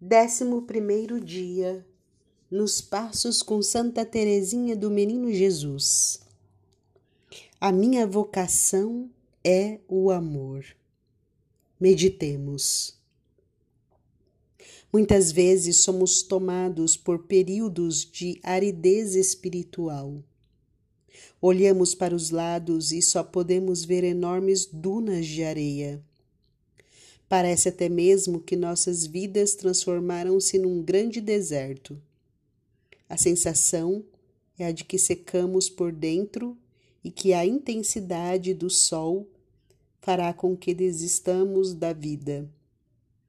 Décimo primeiro dia nos passos com Santa Teresinha do Menino Jesus. A minha vocação é o amor. Meditemos. Muitas vezes somos tomados por períodos de aridez espiritual. Olhamos para os lados e só podemos ver enormes dunas de areia. Parece até mesmo que nossas vidas transformaram-se num grande deserto. A sensação é a de que secamos por dentro e que a intensidade do sol fará com que desistamos da vida.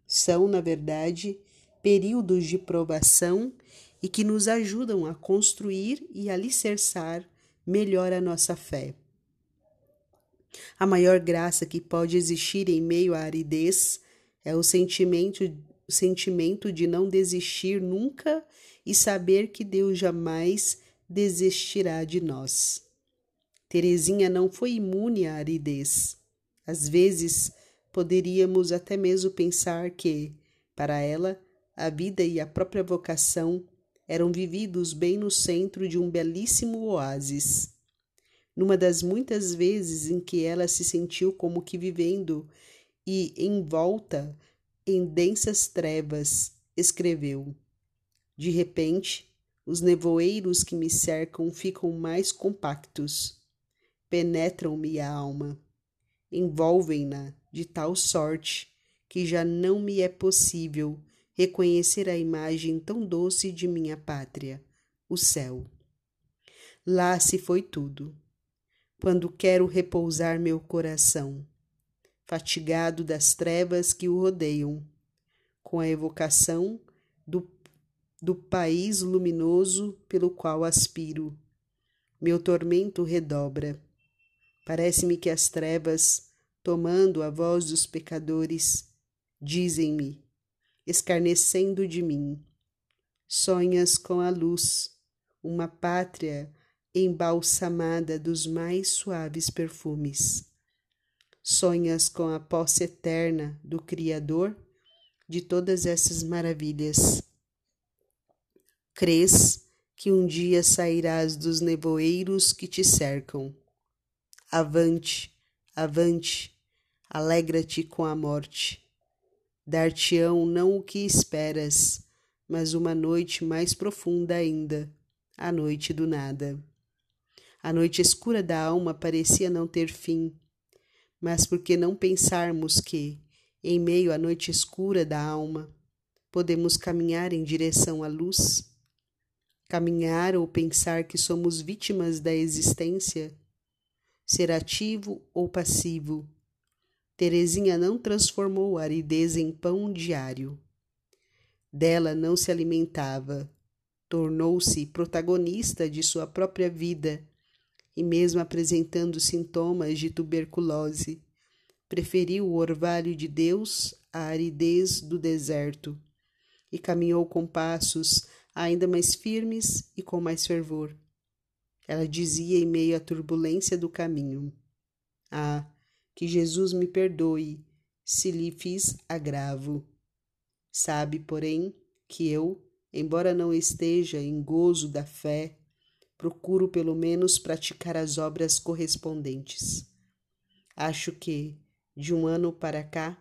São, na verdade, períodos de provação e que nos ajudam a construir e alicerçar melhor a nossa fé. A maior graça que pode existir em meio à aridez é o sentimento, sentimento de não desistir nunca e saber que Deus jamais desistirá de nós. Terezinha não foi imune à aridez. Às vezes, poderíamos até mesmo pensar que, para ela, a vida e a própria vocação eram vividos bem no centro de um belíssimo oásis numa das muitas vezes em que ela se sentiu como que vivendo e envolta em densas trevas, escreveu: De repente, os nevoeiros que me cercam ficam mais compactos, penetram-me a alma, envolvem-na de tal sorte que já não me é possível reconhecer a imagem tão doce de minha pátria, o céu. Lá se foi tudo quando quero repousar meu coração, fatigado das trevas que o rodeiam, com a evocação do, do país luminoso pelo qual aspiro. Meu tormento redobra. Parece-me que as trevas, tomando a voz dos pecadores, dizem-me, escarnecendo de mim: Sonhas com a luz, uma pátria embalsamada dos mais suaves perfumes. Sonhas com a posse eterna do Criador de todas essas maravilhas. Crês que um dia sairás dos nevoeiros que te cercam. Avante, avante, alegra-te com a morte. Dar-te-ão não o que esperas, mas uma noite mais profunda ainda, a noite do nada. A noite escura da alma parecia não ter fim, mas por que não pensarmos que, em meio à noite escura da alma, podemos caminhar em direção à luz? Caminhar ou pensar que somos vítimas da existência? Ser ativo ou passivo? Terezinha não transformou a aridez em pão diário. Dela não se alimentava, tornou-se protagonista de sua própria vida e mesmo apresentando sintomas de tuberculose, preferiu o orvalho de Deus à aridez do deserto e caminhou com passos ainda mais firmes e com mais fervor. Ela dizia em meio à turbulência do caminho: Ah, que Jesus me perdoe se lhe fiz agravo. Sabe, porém, que eu, embora não esteja em gozo da fé, procuro pelo menos praticar as obras correspondentes. Acho que, de um ano para cá,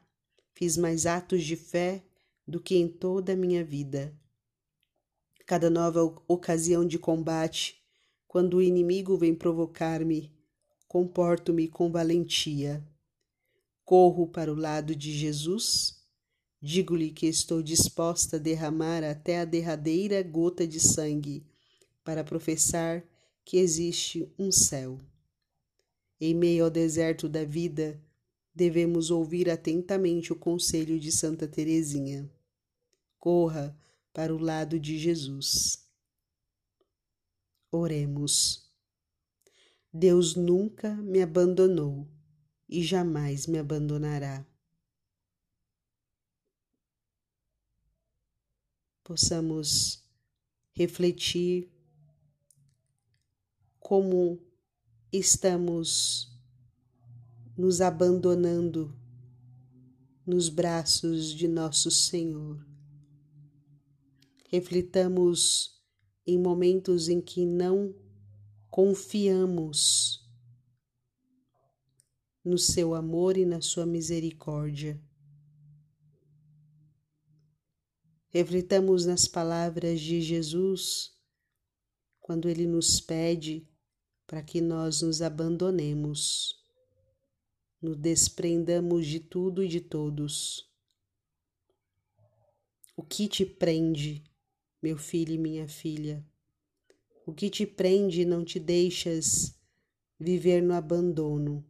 fiz mais atos de fé do que em toda a minha vida. Cada nova ocasião de combate, quando o inimigo vem provocar-me, comporto-me com valentia. Corro para o lado de Jesus, digo-lhe que estou disposta a derramar até a derradeira gota de sangue para professar que existe um céu. Em meio ao deserto da vida, devemos ouvir atentamente o conselho de Santa Teresinha. Corra para o lado de Jesus. Oremos. Deus nunca me abandonou e jamais me abandonará. Possamos refletir como estamos nos abandonando nos braços de nosso Senhor. Reflitamos em momentos em que não confiamos no seu amor e na sua misericórdia. Reflitamos nas palavras de Jesus quando ele nos pede para que nós nos abandonemos, nos desprendamos de tudo e de todos. O que te prende, meu filho e minha filha? O que te prende e não te deixas viver no abandono?